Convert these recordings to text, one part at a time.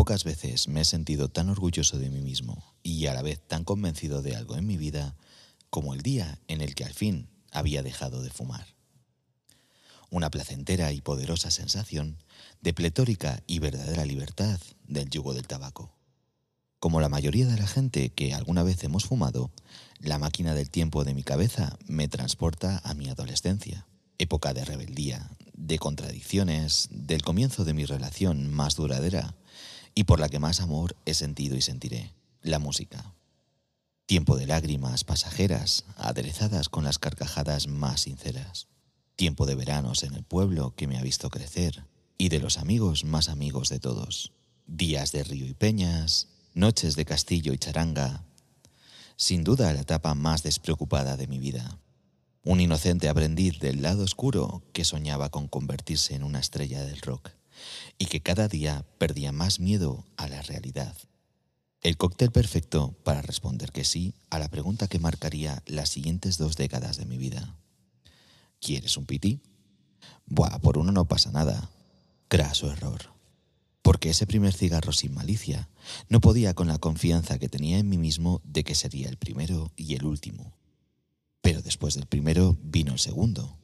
Pocas veces me he sentido tan orgulloso de mí mismo y a la vez tan convencido de algo en mi vida como el día en el que al fin había dejado de fumar. Una placentera y poderosa sensación de pletórica y verdadera libertad del yugo del tabaco. Como la mayoría de la gente que alguna vez hemos fumado, la máquina del tiempo de mi cabeza me transporta a mi adolescencia, época de rebeldía, de contradicciones, del comienzo de mi relación más duradera y por la que más amor he sentido y sentiré, la música. Tiempo de lágrimas pasajeras, aderezadas con las carcajadas más sinceras. Tiempo de veranos en el pueblo que me ha visto crecer y de los amigos más amigos de todos. Días de río y peñas, noches de castillo y charanga. Sin duda la etapa más despreocupada de mi vida. Un inocente aprendiz del lado oscuro que soñaba con convertirse en una estrella del rock y que cada día perdía más miedo a la realidad. El cóctel perfecto para responder que sí a la pregunta que marcaría las siguientes dos décadas de mi vida. ¿Quieres un piti? Buah, por uno no pasa nada. Craso error. Porque ese primer cigarro sin malicia no podía con la confianza que tenía en mí mismo de que sería el primero y el último. Pero después del primero vino el segundo,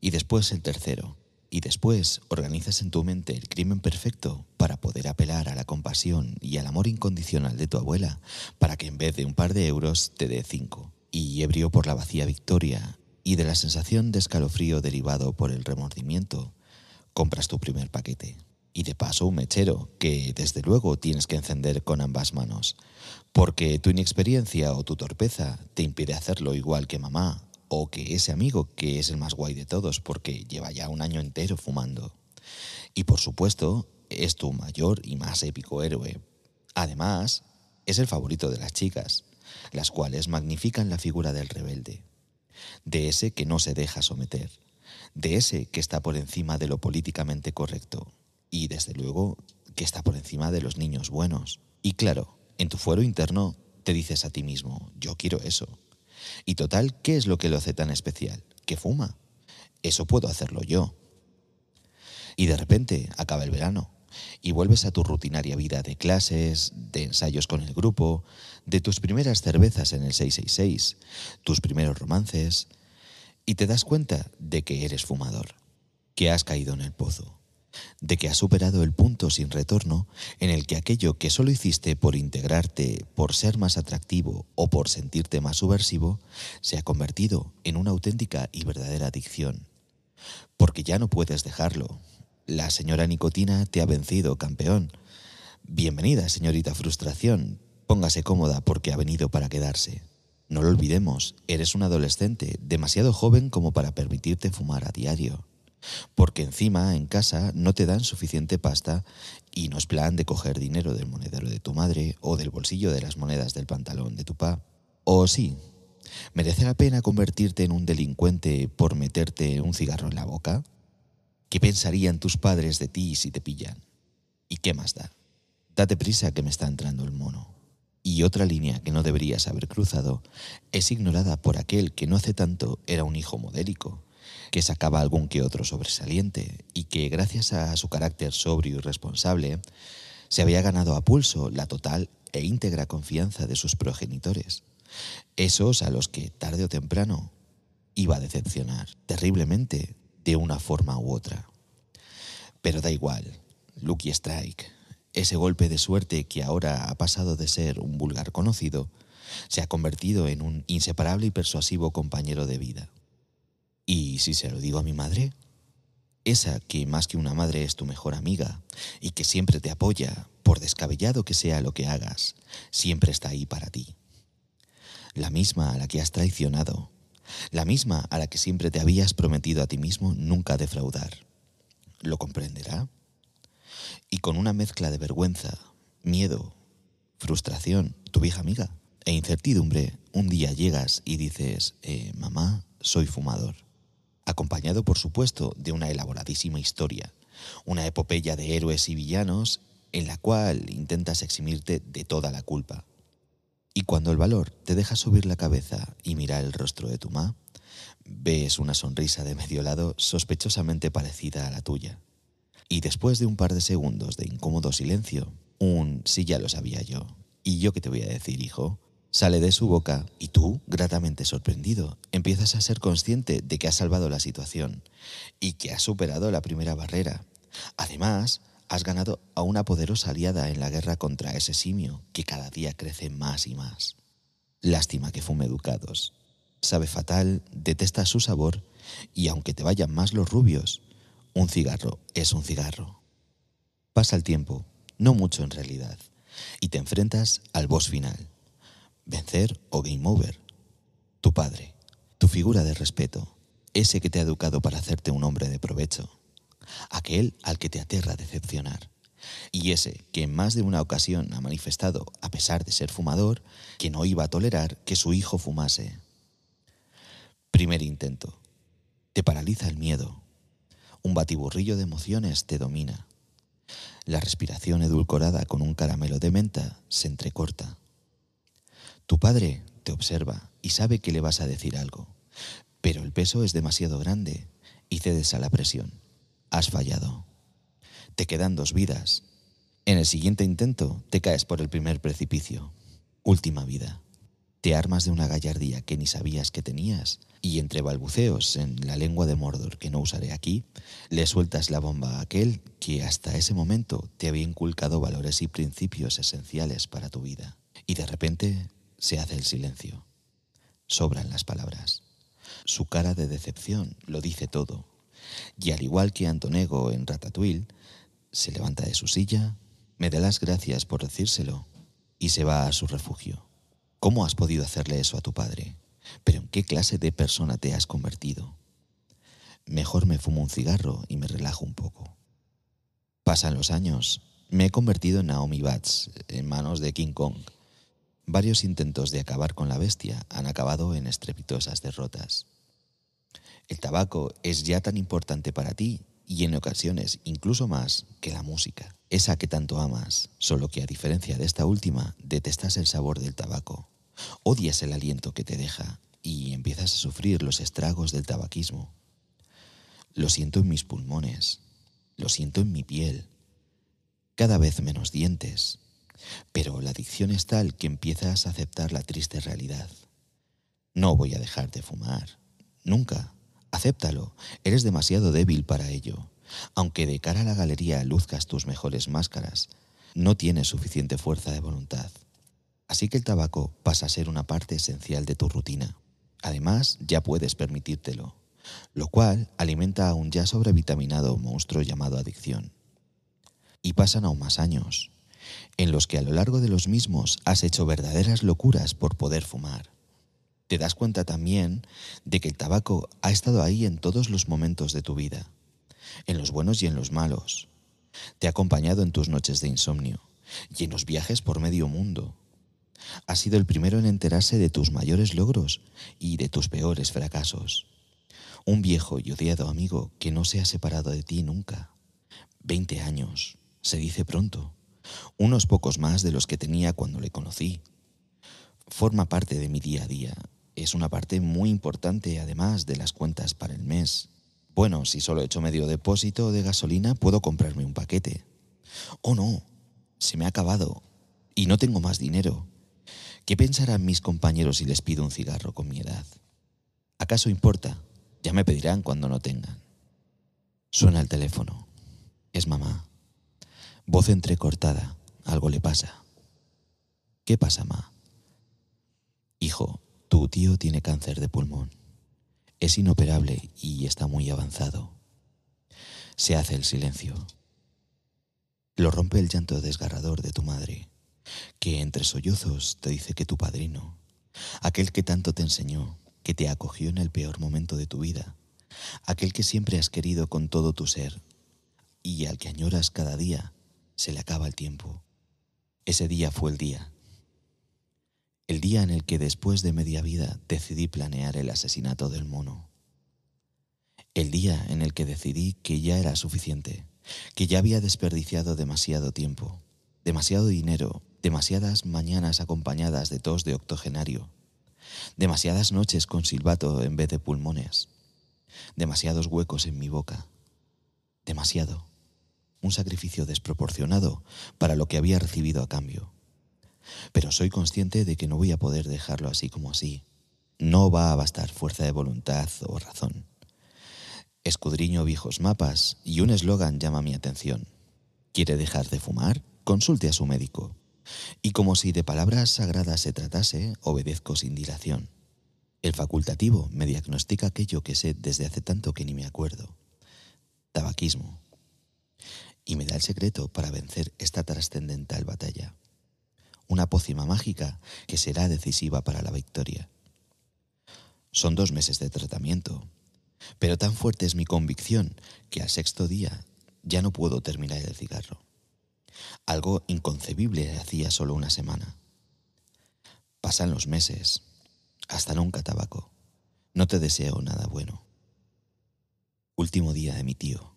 y después el tercero, y después organizas en tu mente el crimen perfecto para poder apelar a la compasión y al amor incondicional de tu abuela para que en vez de un par de euros te dé cinco. Y ebrio por la vacía victoria y de la sensación de escalofrío derivado por el remordimiento, compras tu primer paquete. Y de paso un mechero que desde luego tienes que encender con ambas manos, porque tu inexperiencia o tu torpeza te impide hacerlo igual que mamá o que ese amigo que es el más guay de todos porque lleva ya un año entero fumando. Y por supuesto, es tu mayor y más épico héroe. Además, es el favorito de las chicas, las cuales magnifican la figura del rebelde, de ese que no se deja someter, de ese que está por encima de lo políticamente correcto y, desde luego, que está por encima de los niños buenos. Y claro, en tu fuero interno te dices a ti mismo, yo quiero eso. Y total, ¿qué es lo que lo hace tan especial? Que fuma. Eso puedo hacerlo yo. Y de repente acaba el verano y vuelves a tu rutinaria vida de clases, de ensayos con el grupo, de tus primeras cervezas en el 666, tus primeros romances, y te das cuenta de que eres fumador, que has caído en el pozo de que has superado el punto sin retorno en el que aquello que solo hiciste por integrarte, por ser más atractivo o por sentirte más subversivo, se ha convertido en una auténtica y verdadera adicción. Porque ya no puedes dejarlo. La señora nicotina te ha vencido, campeón. Bienvenida, señorita frustración. Póngase cómoda porque ha venido para quedarse. No lo olvidemos, eres un adolescente, demasiado joven como para permitirte fumar a diario porque encima en casa no te dan suficiente pasta y no es plan de coger dinero del monedero de tu madre o del bolsillo de las monedas del pantalón de tu pa. O sí, ¿merece la pena convertirte en un delincuente por meterte un cigarro en la boca? ¿Qué pensarían tus padres de ti si te pillan? ¿Y qué más da? Date prisa que me está entrando el mono. Y otra línea que no deberías haber cruzado es ignorada por aquel que no hace tanto era un hijo modélico que sacaba algún que otro sobresaliente y que gracias a su carácter sobrio y responsable se había ganado a pulso la total e íntegra confianza de sus progenitores, esos a los que tarde o temprano iba a decepcionar terriblemente de una forma u otra. Pero da igual, Lucky Strike, ese golpe de suerte que ahora ha pasado de ser un vulgar conocido, se ha convertido en un inseparable y persuasivo compañero de vida. ¿Y si se lo digo a mi madre? Esa que más que una madre es tu mejor amiga y que siempre te apoya, por descabellado que sea lo que hagas, siempre está ahí para ti. La misma a la que has traicionado, la misma a la que siempre te habías prometido a ti mismo nunca defraudar. ¿Lo comprenderá? Y con una mezcla de vergüenza, miedo, frustración, tu vieja amiga e incertidumbre, un día llegas y dices, eh, mamá, soy fumador acompañado por supuesto de una elaboradísima historia, una epopeya de héroes y villanos en la cual intentas eximirte de toda la culpa. Y cuando el valor te deja subir la cabeza y mirar el rostro de tu ma, ves una sonrisa de medio lado sospechosamente parecida a la tuya. Y después de un par de segundos de incómodo silencio, Un sí ya lo sabía yo. ¿Y yo qué te voy a decir, hijo? Sale de su boca y tú, gratamente sorprendido, empiezas a ser consciente de que has salvado la situación y que has superado la primera barrera. Además, has ganado a una poderosa aliada en la guerra contra ese simio que cada día crece más y más. Lástima que fume educados. Sabe fatal, detesta su sabor y aunque te vayan más los rubios, un cigarro es un cigarro. Pasa el tiempo, no mucho en realidad, y te enfrentas al boss final vencer o game over. Tu padre, tu figura de respeto, ese que te ha educado para hacerte un hombre de provecho, aquel al que te aterra decepcionar, y ese que en más de una ocasión ha manifestado, a pesar de ser fumador, que no iba a tolerar que su hijo fumase. Primer intento. Te paraliza el miedo. Un batiburrillo de emociones te domina. La respiración edulcorada con un caramelo de menta se entrecorta. Tu padre te observa y sabe que le vas a decir algo, pero el peso es demasiado grande y cedes a la presión. Has fallado. Te quedan dos vidas. En el siguiente intento te caes por el primer precipicio. Última vida. Te armas de una gallardía que ni sabías que tenías y entre balbuceos en la lengua de Mordor que no usaré aquí, le sueltas la bomba a aquel que hasta ese momento te había inculcado valores y principios esenciales para tu vida. Y de repente se hace el silencio. Sobran las palabras. Su cara de decepción lo dice todo. Y al igual que Antonego en Ratatouille, se levanta de su silla, me da las gracias por decírselo y se va a su refugio. ¿Cómo has podido hacerle eso a tu padre? ¿Pero en qué clase de persona te has convertido? Mejor me fumo un cigarro y me relajo un poco. Pasan los años. Me he convertido en Naomi Batts, en manos de King Kong. Varios intentos de acabar con la bestia han acabado en estrepitosas derrotas. El tabaco es ya tan importante para ti y en ocasiones incluso más que la música, esa que tanto amas, solo que a diferencia de esta última, detestas el sabor del tabaco, odias el aliento que te deja y empiezas a sufrir los estragos del tabaquismo. Lo siento en mis pulmones, lo siento en mi piel, cada vez menos dientes, pero la adicción es tal que empiezas a aceptar la triste realidad. No voy a dejar de fumar. Nunca. Acéptalo. Eres demasiado débil para ello. Aunque de cara a la galería luzcas tus mejores máscaras, no tienes suficiente fuerza de voluntad. Así que el tabaco pasa a ser una parte esencial de tu rutina. Además, ya puedes permitírtelo, lo cual alimenta a un ya sobrevitaminado monstruo llamado adicción. Y pasan aún más años, en los que a lo largo de los mismos has hecho verdaderas locuras por poder fumar. Te das cuenta también de que el tabaco ha estado ahí en todos los momentos de tu vida, en los buenos y en los malos. Te ha acompañado en tus noches de insomnio y en los viajes por medio mundo. Ha sido el primero en enterarse de tus mayores logros y de tus peores fracasos. Un viejo y odiado amigo que no se ha separado de ti nunca. Veinte años, se dice pronto unos pocos más de los que tenía cuando le conocí. Forma parte de mi día a día. Es una parte muy importante además de las cuentas para el mes. Bueno, si solo he hecho medio depósito de gasolina, puedo comprarme un paquete. Oh no, se me ha acabado y no tengo más dinero. ¿Qué pensarán mis compañeros si les pido un cigarro con mi edad? ¿Acaso importa? Ya me pedirán cuando no tengan. Suena el teléfono. Es mamá. Voz entrecortada. Algo le pasa. ¿Qué pasa, ma? Hijo, tu tío tiene cáncer de pulmón. Es inoperable y está muy avanzado. Se hace el silencio. Lo rompe el llanto desgarrador de tu madre, que entre sollozos te dice que tu padrino, aquel que tanto te enseñó, que te acogió en el peor momento de tu vida, aquel que siempre has querido con todo tu ser y al que añoras cada día, se le acaba el tiempo. Ese día fue el día. El día en el que después de media vida decidí planear el asesinato del mono. El día en el que decidí que ya era suficiente, que ya había desperdiciado demasiado tiempo, demasiado dinero, demasiadas mañanas acompañadas de tos de octogenario, demasiadas noches con silbato en vez de pulmones, demasiados huecos en mi boca, demasiado un sacrificio desproporcionado para lo que había recibido a cambio. Pero soy consciente de que no voy a poder dejarlo así como así. No va a bastar fuerza de voluntad o razón. Escudriño viejos mapas y un eslogan llama mi atención. ¿Quiere dejar de fumar? Consulte a su médico. Y como si de palabras sagradas se tratase, obedezco sin dilación. El facultativo me diagnostica aquello que sé desde hace tanto que ni me acuerdo. Tabaquismo. Y me da el secreto para vencer esta trascendental batalla. Una pócima mágica que será decisiva para la victoria. Son dos meses de tratamiento, pero tan fuerte es mi convicción que al sexto día ya no puedo terminar el cigarro. Algo inconcebible hacía solo una semana. Pasan los meses, hasta nunca tabaco. No te deseo nada bueno. Último día de mi tío.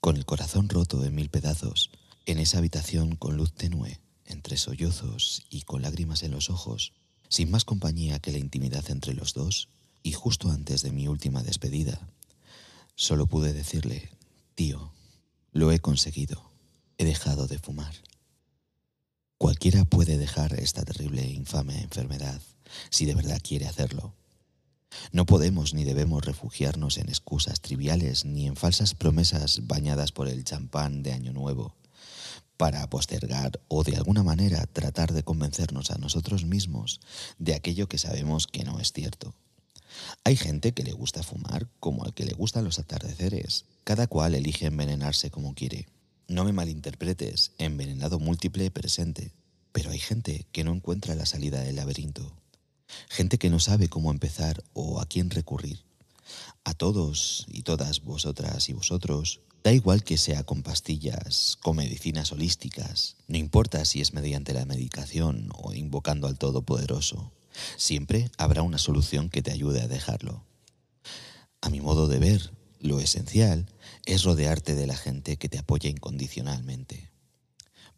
Con el corazón roto en mil pedazos, en esa habitación con luz tenue, entre sollozos y con lágrimas en los ojos, sin más compañía que la intimidad entre los dos, y justo antes de mi última despedida, solo pude decirle, tío, lo he conseguido, he dejado de fumar. Cualquiera puede dejar esta terrible e infame enfermedad si de verdad quiere hacerlo. No podemos ni debemos refugiarnos en excusas triviales ni en falsas promesas bañadas por el champán de Año Nuevo para postergar o de alguna manera tratar de convencernos a nosotros mismos de aquello que sabemos que no es cierto. Hay gente que le gusta fumar como al que le gustan los atardeceres. Cada cual elige envenenarse como quiere. No me malinterpretes, envenenado múltiple presente. Pero hay gente que no encuentra la salida del laberinto. Gente que no sabe cómo empezar o a quién recurrir. A todos y todas vosotras y vosotros, da igual que sea con pastillas, con medicinas holísticas, no importa si es mediante la medicación o invocando al Todopoderoso, siempre habrá una solución que te ayude a dejarlo. A mi modo de ver, lo esencial es rodearte de la gente que te apoya incondicionalmente.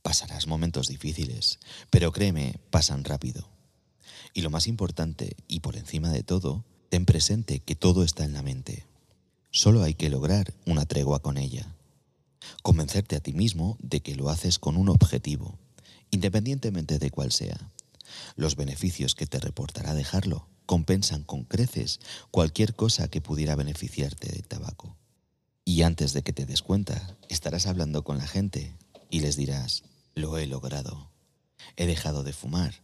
Pasarás momentos difíciles, pero créeme, pasan rápido. Y lo más importante, y por encima de todo, ten presente que todo está en la mente. Solo hay que lograr una tregua con ella. Convencerte a ti mismo de que lo haces con un objetivo, independientemente de cuál sea. Los beneficios que te reportará dejarlo compensan con creces cualquier cosa que pudiera beneficiarte del tabaco. Y antes de que te des cuenta, estarás hablando con la gente y les dirás, lo he logrado, he dejado de fumar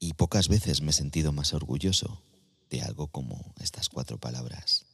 y pocas veces me he sentido más orgulloso de algo como estas cuatro palabras.